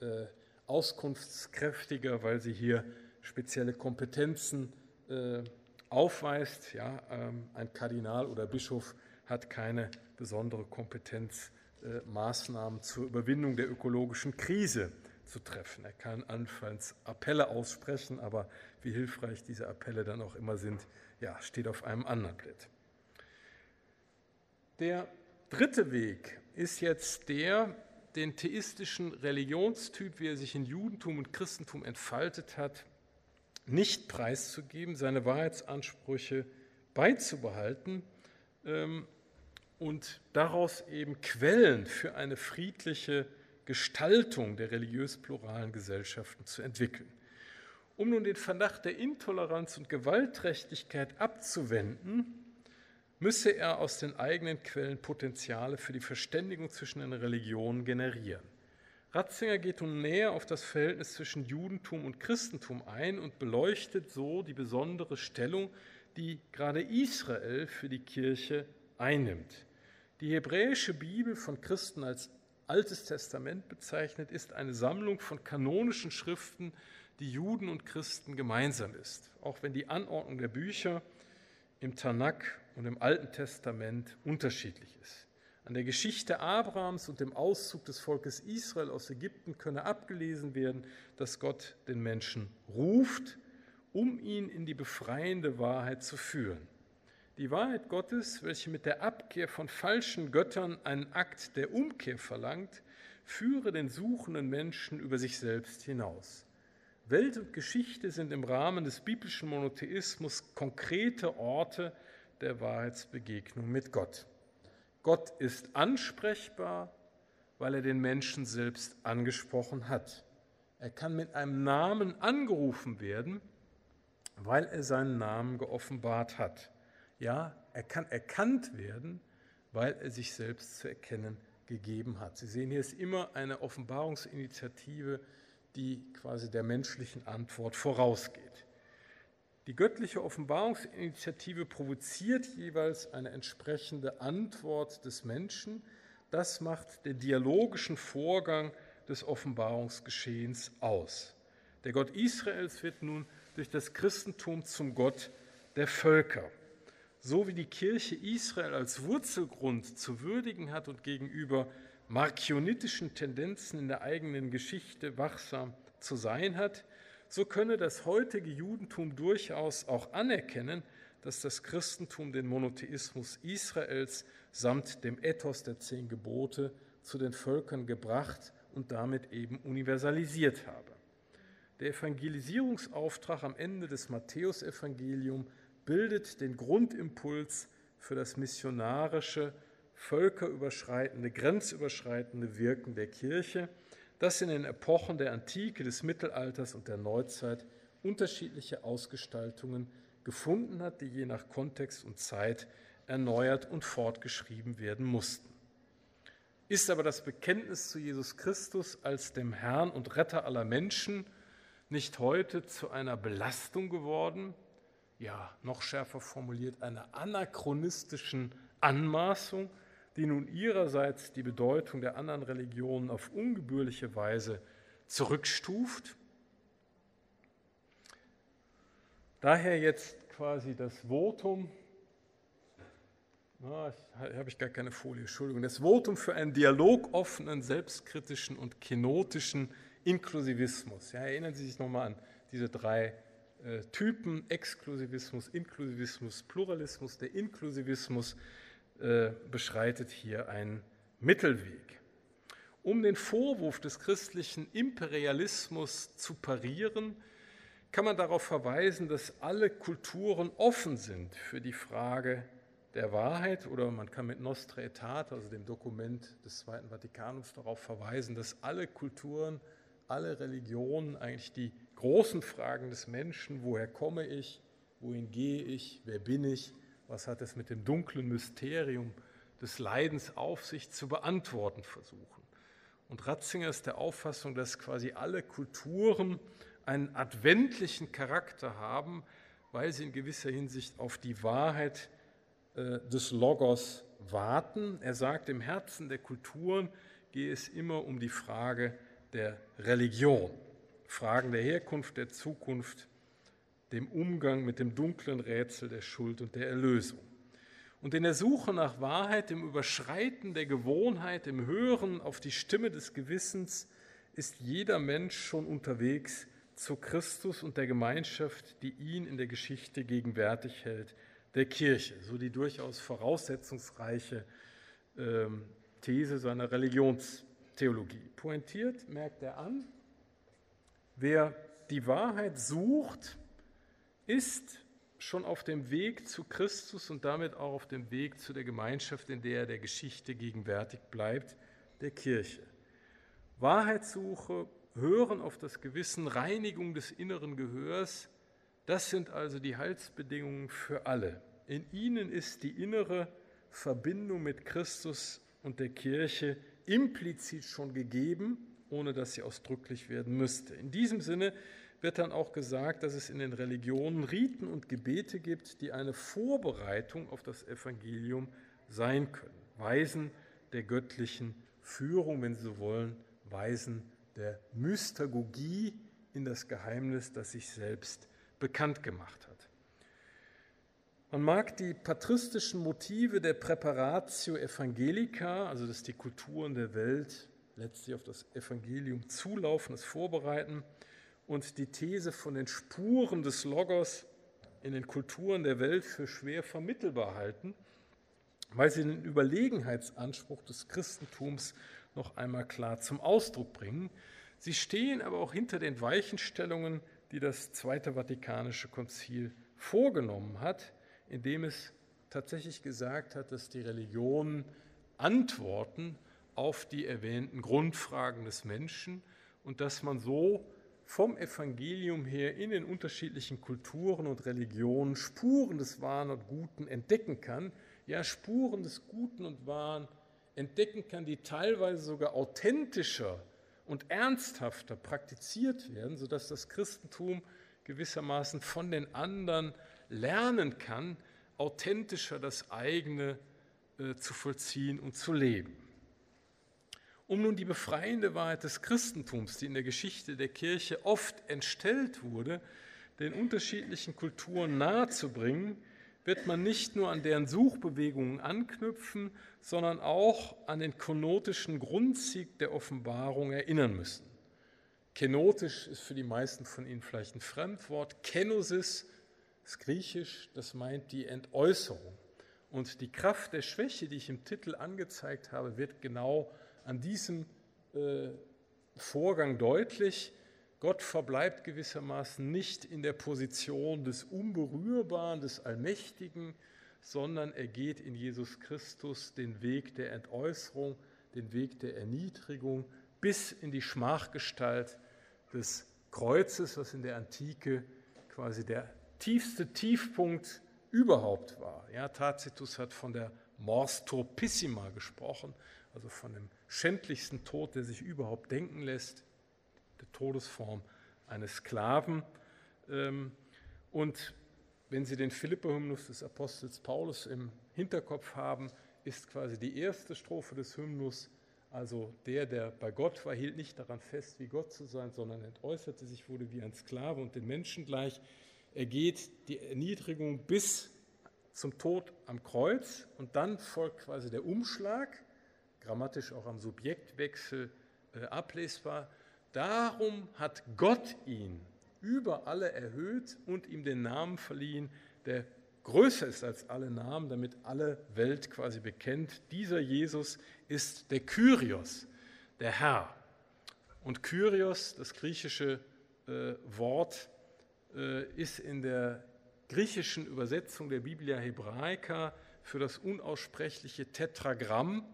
[SPEAKER 3] äh, auskunftskräftiger, weil sie hier spezielle Kompetenzen äh, aufweist. Ja, ähm, ein Kardinal oder Bischof hat keine besondere Kompetenz, äh, Maßnahmen zur Überwindung der ökologischen Krise zu treffen. Er kann anfangs Appelle aussprechen, aber wie hilfreich diese Appelle dann auch immer sind, ja, steht auf einem anderen Blatt. Der dritte Weg ist jetzt der, den theistischen Religionstyp, wie er sich in Judentum und Christentum entfaltet hat, nicht preiszugeben, seine Wahrheitsansprüche beizubehalten ähm, und daraus eben Quellen für eine friedliche Gestaltung der religiös-pluralen Gesellschaften zu entwickeln. Um nun den Verdacht der Intoleranz und Gewaltträchtigkeit abzuwenden, müsse er aus den eigenen Quellen Potenziale für die Verständigung zwischen den Religionen generieren. Ratzinger geht nun näher auf das Verhältnis zwischen Judentum und Christentum ein und beleuchtet so die besondere Stellung, die gerade Israel für die Kirche einnimmt. Die hebräische Bibel von Christen als Altes Testament bezeichnet, ist eine Sammlung von kanonischen Schriften, die Juden und Christen gemeinsam ist, auch wenn die Anordnung der Bücher im Tanakh und im Alten Testament unterschiedlich ist. An der Geschichte Abrahams und dem Auszug des Volkes Israel aus Ägypten könne abgelesen werden, dass Gott den Menschen ruft, um ihn in die befreiende Wahrheit zu führen. Die Wahrheit Gottes, welche mit der Abkehr von falschen Göttern einen Akt der Umkehr verlangt, führe den suchenden Menschen über sich selbst hinaus. Welt und Geschichte sind im Rahmen des biblischen Monotheismus konkrete Orte der Wahrheitsbegegnung mit Gott. Gott ist ansprechbar, weil er den Menschen selbst angesprochen hat. Er kann mit einem Namen angerufen werden, weil er seinen Namen geoffenbart hat. Ja, er kann erkannt werden, weil er sich selbst zu erkennen gegeben hat. Sie sehen, hier ist immer eine Offenbarungsinitiative, die quasi der menschlichen Antwort vorausgeht. Die göttliche Offenbarungsinitiative provoziert jeweils eine entsprechende Antwort des Menschen. Das macht den dialogischen Vorgang des Offenbarungsgeschehens aus. Der Gott Israels wird nun durch das Christentum zum Gott der Völker so wie die Kirche Israel als Wurzelgrund zu würdigen hat und gegenüber markionitischen Tendenzen in der eigenen Geschichte wachsam zu sein hat, so könne das heutige Judentum durchaus auch anerkennen, dass das Christentum den Monotheismus Israels samt dem Ethos der zehn Gebote zu den Völkern gebracht und damit eben universalisiert habe. Der Evangelisierungsauftrag am Ende des Matthäusevangeliums bildet den Grundimpuls für das missionarische, völkerüberschreitende, grenzüberschreitende Wirken der Kirche, das in den Epochen der Antike, des Mittelalters und der Neuzeit unterschiedliche Ausgestaltungen gefunden hat, die je nach Kontext und Zeit erneuert und fortgeschrieben werden mussten. Ist aber das Bekenntnis zu Jesus Christus als dem Herrn und Retter aller Menschen nicht heute zu einer Belastung geworden, ja, noch schärfer formuliert, einer anachronistischen Anmaßung, die nun ihrerseits die Bedeutung der anderen Religionen auf ungebührliche Weise zurückstuft. Daher jetzt quasi das Votum, na, habe ich gar keine Folie, Entschuldigung, das Votum für einen dialogoffenen, selbstkritischen und kenotischen Inklusivismus. Ja, erinnern Sie sich nochmal an diese drei äh, Typen, Exklusivismus, Inklusivismus, Pluralismus. Der Inklusivismus äh, beschreitet hier einen Mittelweg. Um den Vorwurf des christlichen Imperialismus zu parieren, kann man darauf verweisen, dass alle Kulturen offen sind für die Frage der Wahrheit oder man kann mit Nostra Aetate, also dem Dokument des Zweiten Vatikanums, darauf verweisen, dass alle Kulturen, alle Religionen eigentlich die großen Fragen des Menschen, woher komme ich, wohin gehe ich, wer bin ich, was hat es mit dem dunklen Mysterium des Leidens auf sich zu beantworten versuchen. Und Ratzinger ist der Auffassung, dass quasi alle Kulturen einen adventlichen Charakter haben, weil sie in gewisser Hinsicht auf die Wahrheit äh, des Logos warten. Er sagt, im Herzen der Kulturen gehe es immer um die Frage der Religion. Fragen der Herkunft, der Zukunft, dem Umgang mit dem dunklen Rätsel der Schuld und der Erlösung. Und in der Suche nach Wahrheit, im Überschreiten der Gewohnheit, im Hören auf die Stimme des Gewissens ist jeder Mensch schon unterwegs zu Christus und der Gemeinschaft, die ihn in der Geschichte gegenwärtig hält, der Kirche. So die durchaus voraussetzungsreiche ähm, These seiner Religionstheologie. Pointiert merkt er an, Wer die Wahrheit sucht, ist schon auf dem Weg zu Christus und damit auch auf dem Weg zu der Gemeinschaft, in der er der Geschichte gegenwärtig bleibt, der Kirche. Wahrheitssuche, Hören auf das Gewissen, Reinigung des inneren Gehörs, das sind also die Heilsbedingungen für alle. In ihnen ist die innere Verbindung mit Christus und der Kirche implizit schon gegeben, ohne dass sie ausdrücklich werden müsste. In diesem Sinne wird dann auch gesagt, dass es in den Religionen Riten und Gebete gibt, die eine Vorbereitung auf das Evangelium sein können. Weisen der göttlichen Führung, wenn Sie so wollen, Weisen der Mystagogie in das Geheimnis, das sich selbst bekannt gemacht hat. Man mag die patristischen Motive der Preparatio Evangelica, also dass die Kulturen der Welt letztlich auf das Evangelium zulaufen, es vorbereiten, und die These von den Spuren des Logos in den Kulturen der Welt für schwer vermittelbar halten, weil sie den Überlegenheitsanspruch des Christentums noch einmal klar zum Ausdruck bringen. Sie stehen aber auch hinter den Weichenstellungen, die das Zweite Vatikanische Konzil vorgenommen hat, indem es tatsächlich gesagt hat, dass die Religionen antworten auf die erwähnten Grundfragen des Menschen und dass man so vom Evangelium her in den unterschiedlichen Kulturen und Religionen Spuren des Wahren und Guten entdecken kann, ja Spuren des Guten und Wahren entdecken kann, die teilweise sogar authentischer und ernsthafter praktiziert werden, sodass das Christentum gewissermaßen von den anderen lernen kann, authentischer das eigene äh, zu vollziehen und zu leben. Um nun die befreiende Wahrheit des Christentums, die in der Geschichte der Kirche oft entstellt wurde, den unterschiedlichen Kulturen nahezubringen, wird man nicht nur an deren Suchbewegungen anknüpfen, sondern auch an den konotischen Grundzig der Offenbarung erinnern müssen. Kenotisch ist für die meisten von Ihnen vielleicht ein Fremdwort. Kenosis ist griechisch, das meint die Entäußerung. Und die Kraft der Schwäche, die ich im Titel angezeigt habe, wird genau an diesem äh, Vorgang deutlich. Gott verbleibt gewissermaßen nicht in der Position des Unberührbaren, des Allmächtigen, sondern er geht in Jesus Christus den Weg der Entäußerung, den Weg der Erniedrigung bis in die Schmachgestalt des Kreuzes, was in der Antike quasi der tiefste Tiefpunkt überhaupt war. Ja, Tacitus hat von der Mors turpissima gesprochen, also von dem schändlichsten Tod, der sich überhaupt denken lässt, der Todesform eines Sklaven. Ähm, und wenn Sie den Philipper-Hymnus des Apostels Paulus im Hinterkopf haben, ist quasi die erste Strophe des Hymnus, also der, der bei Gott war, hielt nicht daran fest, wie Gott zu sein, sondern entäußerte sich, wurde wie ein Sklave und den Menschen gleich. Er geht die Erniedrigung bis zum Tod am Kreuz und dann folgt quasi der Umschlag grammatisch auch am Subjektwechsel äh, ablesbar. Darum hat Gott ihn über alle erhöht und ihm den Namen verliehen, der größer ist als alle Namen, damit alle Welt quasi bekennt. Dieser Jesus ist der Kyrios, der Herr. Und Kyrios, das griechische äh, Wort, äh, ist in der griechischen Übersetzung der Biblia Hebraica für das unaussprechliche Tetragramm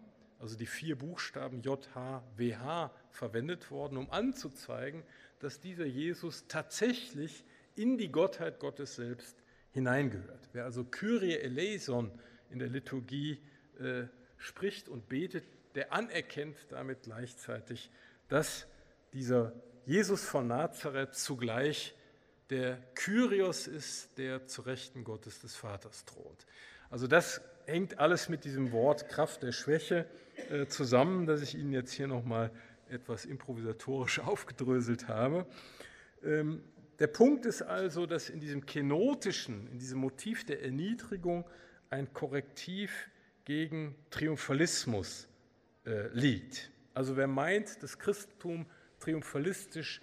[SPEAKER 3] also die vier Buchstaben JHWH, verwendet worden, um anzuzeigen, dass dieser Jesus tatsächlich in die Gottheit Gottes selbst hineingehört. Wer also Kyrie eleison in der Liturgie äh, spricht und betet, der anerkennt damit gleichzeitig, dass dieser Jesus von Nazareth zugleich der Kyrios ist, der zu Rechten Gottes des Vaters thront. Also das hängt alles mit diesem Wort Kraft der Schwäche äh, zusammen, das ich Ihnen jetzt hier nochmal etwas improvisatorisch [laughs] aufgedröselt habe. Ähm, der Punkt ist also, dass in diesem kenotischen, in diesem Motiv der Erniedrigung ein Korrektiv gegen Triumphalismus äh, liegt. Also wer meint, das Christentum triumphalistisch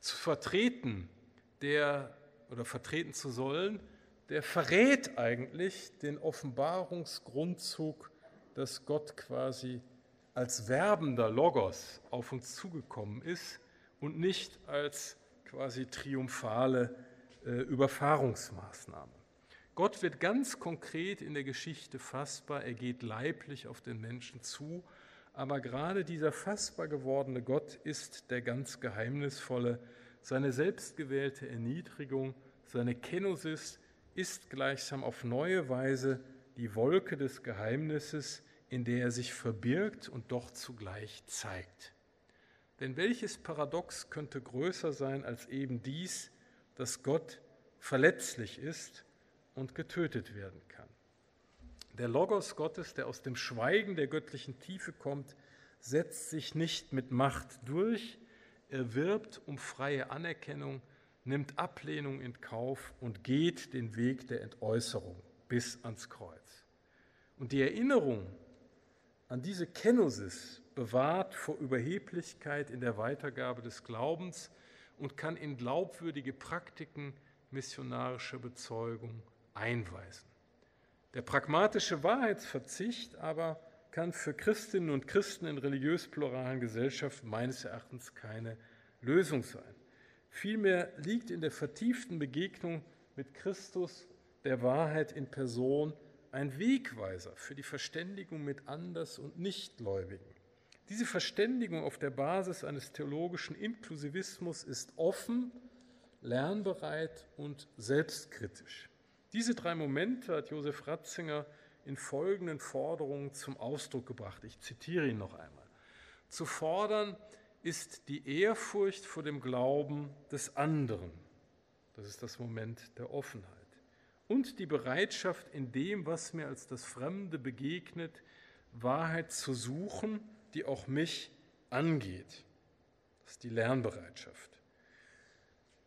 [SPEAKER 3] zu vertreten, der oder vertreten zu sollen, der verrät eigentlich den Offenbarungsgrundzug, dass Gott quasi als werbender Logos auf uns zugekommen ist und nicht als quasi triumphale äh, Überfahrungsmaßnahme. Gott wird ganz konkret in der Geschichte fassbar, er geht leiblich auf den Menschen zu, aber gerade dieser fassbar gewordene Gott ist der ganz geheimnisvolle. Seine selbstgewählte Erniedrigung, seine Kenosis ist gleichsam auf neue Weise die Wolke des Geheimnisses, in der er sich verbirgt und doch zugleich zeigt. Denn welches Paradox könnte größer sein als eben dies, dass Gott verletzlich ist und getötet werden kann? Der Logos Gottes, der aus dem Schweigen der göttlichen Tiefe kommt, setzt sich nicht mit Macht durch, er wirbt um freie Anerkennung, nimmt Ablehnung in Kauf und geht den Weg der Entäußerung bis ans Kreuz. Und die Erinnerung an diese Kenosis bewahrt vor Überheblichkeit in der Weitergabe des Glaubens und kann in glaubwürdige Praktiken missionarischer Bezeugung einweisen. Der pragmatische Wahrheitsverzicht aber kann für Christinnen und Christen in religiös-pluralen Gesellschaften meines Erachtens keine Lösung sein. Vielmehr liegt in der vertieften Begegnung mit Christus, der Wahrheit in Person, ein Wegweiser für die Verständigung mit Anders- und Nichtgläubigen. Diese Verständigung auf der Basis eines theologischen Inklusivismus ist offen, lernbereit und selbstkritisch. Diese drei Momente hat Josef Ratzinger in folgenden Forderungen zum Ausdruck gebracht. Ich zitiere ihn noch einmal. Zu fordern ist die Ehrfurcht vor dem Glauben des anderen. Das ist das Moment der Offenheit. Und die Bereitschaft, in dem, was mir als das Fremde begegnet, Wahrheit zu suchen, die auch mich angeht. Das ist die Lernbereitschaft.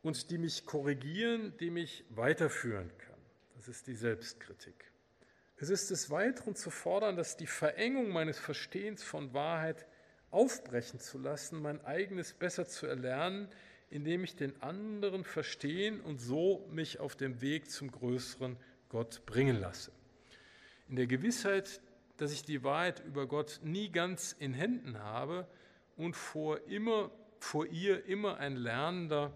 [SPEAKER 3] Und die mich korrigieren, die mich weiterführen kann. Das ist die Selbstkritik. Es ist des Weiteren zu fordern, dass die Verengung meines Verstehens von Wahrheit aufbrechen zu lassen, mein eigenes besser zu erlernen, indem ich den anderen verstehen und so mich auf dem Weg zum größeren Gott bringen lasse. In der Gewissheit, dass ich die Wahrheit über Gott nie ganz in Händen habe und vor, immer, vor ihr immer ein Lernender,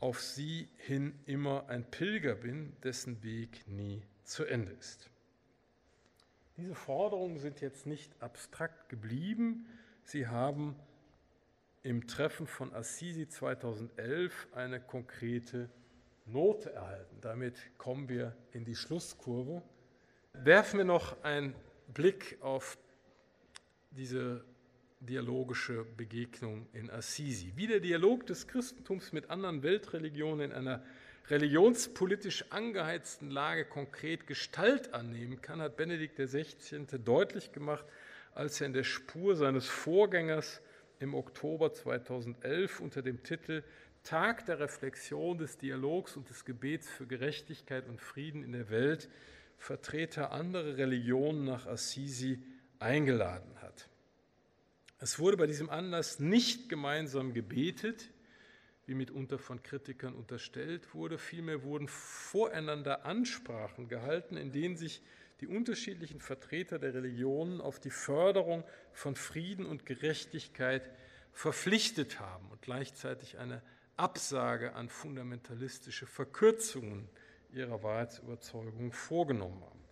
[SPEAKER 3] auf sie hin immer ein Pilger bin, dessen Weg nie zu Ende ist. Diese Forderungen sind jetzt nicht abstrakt geblieben, sie haben im Treffen von Assisi 2011 eine konkrete Note erhalten. Damit kommen wir in die Schlusskurve. Werfen wir noch einen Blick auf diese dialogische Begegnung in Assisi. Wie der Dialog des Christentums mit anderen Weltreligionen in einer religionspolitisch angeheizten Lage konkret Gestalt annehmen kann, hat Benedikt XVI. deutlich gemacht, als er in der Spur seines Vorgängers im Oktober 2011 unter dem Titel Tag der Reflexion des Dialogs und des Gebets für Gerechtigkeit und Frieden in der Welt Vertreter anderer Religionen nach Assisi eingeladen hat. Es wurde bei diesem Anlass nicht gemeinsam gebetet, wie mitunter von Kritikern unterstellt wurde. Vielmehr wurden voreinander Ansprachen gehalten, in denen sich die unterschiedlichen Vertreter der Religionen auf die Förderung von Frieden und Gerechtigkeit verpflichtet haben und gleichzeitig eine Absage an fundamentalistische Verkürzungen ihrer Wahrheitsüberzeugung vorgenommen haben.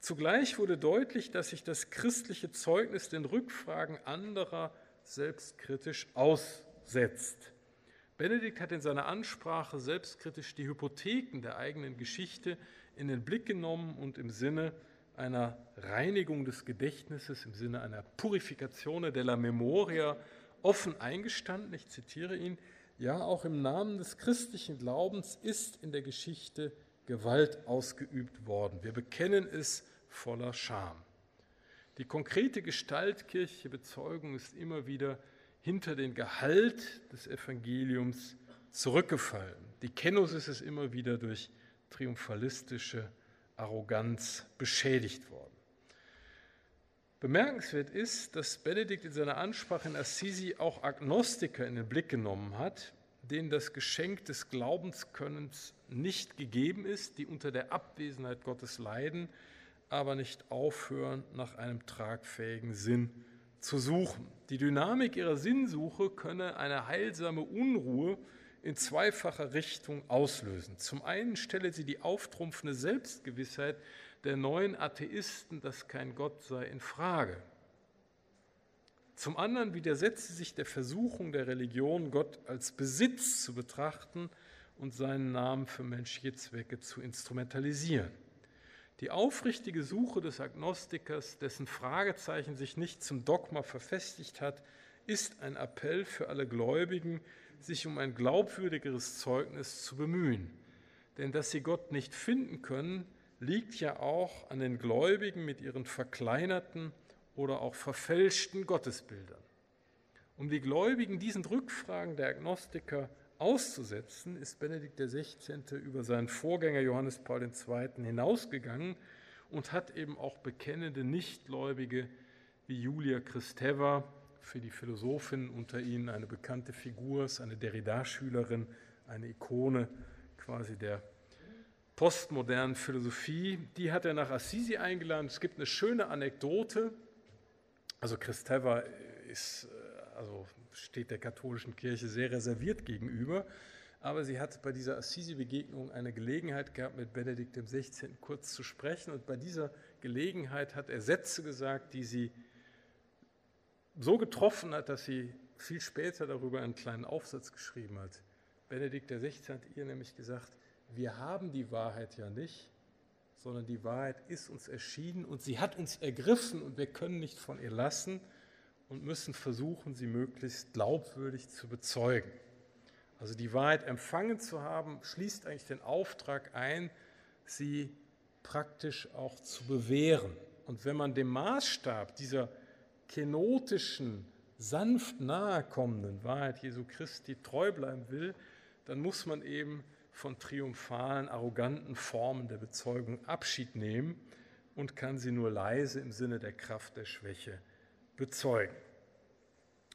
[SPEAKER 3] Zugleich wurde deutlich, dass sich das christliche Zeugnis den Rückfragen anderer selbstkritisch aussetzt. Benedikt hat in seiner Ansprache selbstkritisch die Hypotheken der eigenen Geschichte in den Blick genommen und im Sinne einer Reinigung des Gedächtnisses, im Sinne einer Purificatione della Memoria offen eingestanden. Ich zitiere ihn, ja, auch im Namen des christlichen Glaubens ist in der Geschichte Gewalt ausgeübt worden. Wir bekennen es voller Scham. Die konkrete Gestalt kirchliche Bezeugung ist immer wieder hinter den Gehalt des Evangeliums zurückgefallen. Die Kenosis ist immer wieder durch triumphalistische Arroganz beschädigt worden. Bemerkenswert ist, dass Benedikt in seiner Ansprache in Assisi auch Agnostiker in den Blick genommen hat, denen das Geschenk des Glaubenskönnens nicht gegeben ist, die unter der Abwesenheit Gottes leiden, aber nicht aufhören, nach einem tragfähigen Sinn zu suchen. Die Dynamik ihrer Sinnsuche könne eine heilsame Unruhe in zweifacher Richtung auslösen. Zum einen stelle sie die auftrumpfende Selbstgewissheit der neuen Atheisten, dass kein Gott sei, in Frage. Zum anderen widersetzt sie sich der Versuchung der Religion, Gott als Besitz zu betrachten und seinen Namen für menschliche Zwecke zu instrumentalisieren. Die aufrichtige Suche des Agnostikers, dessen Fragezeichen sich nicht zum Dogma verfestigt hat, ist ein Appell für alle Gläubigen, sich um ein glaubwürdigeres Zeugnis zu bemühen. Denn dass sie Gott nicht finden können, liegt ja auch an den Gläubigen mit ihren verkleinerten oder auch verfälschten Gottesbildern. Um die Gläubigen diesen Rückfragen der Agnostiker auszusetzen, ist Benedikt XVI. über seinen Vorgänger Johannes Paul II. hinausgegangen und hat eben auch bekennende Nichtgläubige wie Julia Kristeva, für die Philosophinnen unter ihnen eine bekannte Figur, eine Derrida-Schülerin, eine Ikone quasi der postmodernen Philosophie. Die hat er nach Assisi eingeladen. Es gibt eine schöne Anekdote. Also Kristeva ist also steht der katholischen Kirche sehr reserviert gegenüber. Aber sie hat bei dieser Assisi-Begegnung eine Gelegenheit gehabt, mit Benedikt XVI. kurz zu sprechen. Und bei dieser Gelegenheit hat er Sätze gesagt, die sie so getroffen hat, dass sie viel später darüber einen kleinen Aufsatz geschrieben hat. Benedikt XVI. hat ihr nämlich gesagt, wir haben die Wahrheit ja nicht, sondern die Wahrheit ist uns erschienen und sie hat uns ergriffen und wir können nicht von ihr lassen und müssen versuchen, sie möglichst glaubwürdig zu bezeugen. Also die Wahrheit empfangen zu haben, schließt eigentlich den Auftrag ein, sie praktisch auch zu bewähren. Und wenn man dem Maßstab dieser kenotischen, sanft nahekommenden Wahrheit Jesu Christi treu bleiben will, dann muss man eben von triumphalen, arroganten Formen der Bezeugung Abschied nehmen und kann sie nur leise im Sinne der Kraft der Schwäche bezeugen.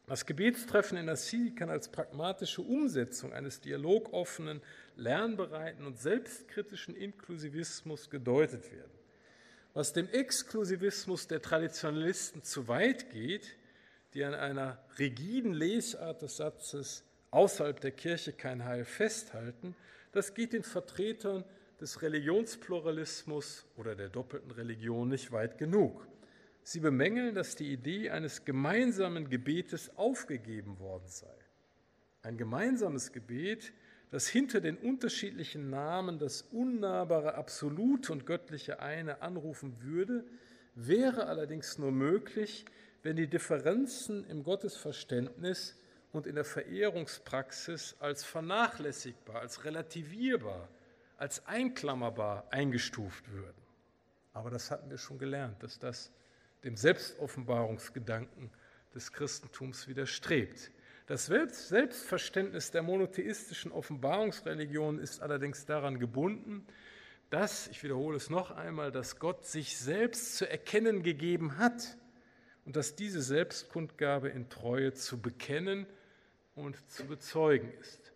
[SPEAKER 3] Das Gebetstreffen in Assisi kann als pragmatische Umsetzung eines dialogoffenen, lernbereiten und selbstkritischen Inklusivismus gedeutet werden. Was dem Exklusivismus der Traditionalisten zu weit geht, die an einer rigiden Lesart des Satzes außerhalb der Kirche kein Heil festhalten, das geht den Vertretern des Religionspluralismus oder der doppelten Religion nicht weit genug. Sie bemängeln, dass die Idee eines gemeinsamen Gebetes aufgegeben worden sei. Ein gemeinsames Gebet, das hinter den unterschiedlichen Namen das unnahbare Absolute und göttliche Eine anrufen würde, wäre allerdings nur möglich, wenn die Differenzen im Gottesverständnis und in der Verehrungspraxis als vernachlässigbar, als relativierbar, als einklammerbar eingestuft würden. Aber das hatten wir schon gelernt, dass das dem Selbstoffenbarungsgedanken des Christentums widerstrebt. Das Selbstverständnis der monotheistischen Offenbarungsreligion ist allerdings daran gebunden, dass, ich wiederhole es noch einmal, dass Gott sich selbst zu erkennen gegeben hat und dass diese Selbstkundgabe in Treue zu bekennen und zu bezeugen ist.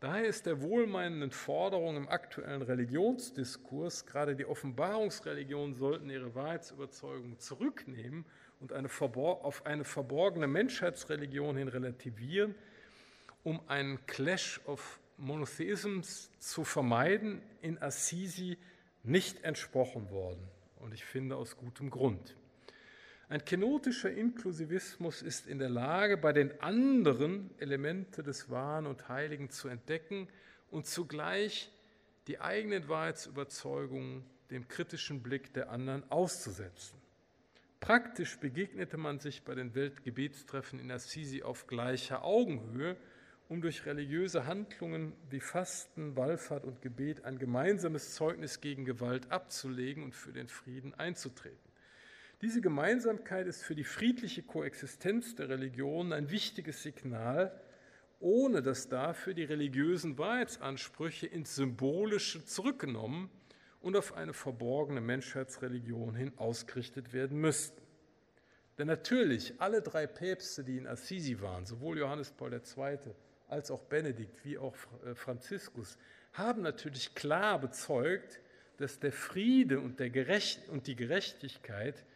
[SPEAKER 3] Daher ist der wohlmeinenden Forderung im aktuellen Religionsdiskurs, gerade die Offenbarungsreligionen sollten ihre Wahrheitsüberzeugung zurücknehmen und eine auf eine verborgene Menschheitsreligion hin relativieren, um einen Clash of Monotheisms zu vermeiden, in Assisi nicht entsprochen worden. Und ich finde aus gutem Grund. Ein kenotischer Inklusivismus ist in der Lage, bei den anderen Elemente des Wahren und Heiligen zu entdecken und zugleich die eigenen Wahrheitsüberzeugungen dem kritischen Blick der anderen auszusetzen. Praktisch begegnete man sich bei den Weltgebetstreffen in Assisi auf gleicher Augenhöhe, um durch religiöse Handlungen wie Fasten, Wallfahrt und Gebet ein gemeinsames Zeugnis gegen Gewalt abzulegen und für den Frieden einzutreten. Diese Gemeinsamkeit ist für die friedliche Koexistenz der Religionen ein wichtiges Signal, ohne dass dafür die religiösen Wahrheitsansprüche ins Symbolische zurückgenommen und auf eine verborgene Menschheitsreligion hin ausgerichtet werden müssten. Denn natürlich, alle drei Päpste, die in Assisi waren, sowohl Johannes Paul II. als auch Benedikt wie auch äh, Franziskus, haben natürlich klar bezeugt, dass der Friede und, der Gerecht und die Gerechtigkeit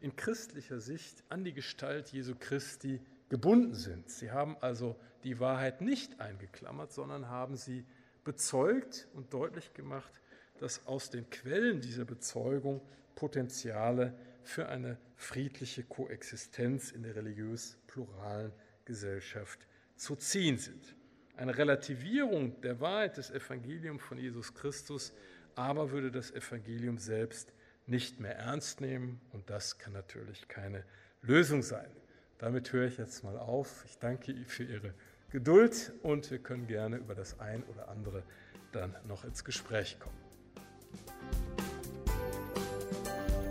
[SPEAKER 3] in christlicher Sicht an die Gestalt Jesu Christi gebunden sind. Sie haben also die Wahrheit nicht eingeklammert, sondern haben sie bezeugt und deutlich gemacht, dass aus den Quellen dieser Bezeugung Potenziale für eine friedliche Koexistenz in der religiös pluralen Gesellschaft zu ziehen sind. Eine Relativierung der Wahrheit des Evangeliums von Jesus Christus aber würde das Evangelium selbst nicht mehr ernst nehmen und das kann natürlich keine Lösung sein. Damit höre ich jetzt mal auf. Ich danke Ihnen für Ihre Geduld und wir können gerne über das ein oder andere dann noch ins Gespräch kommen.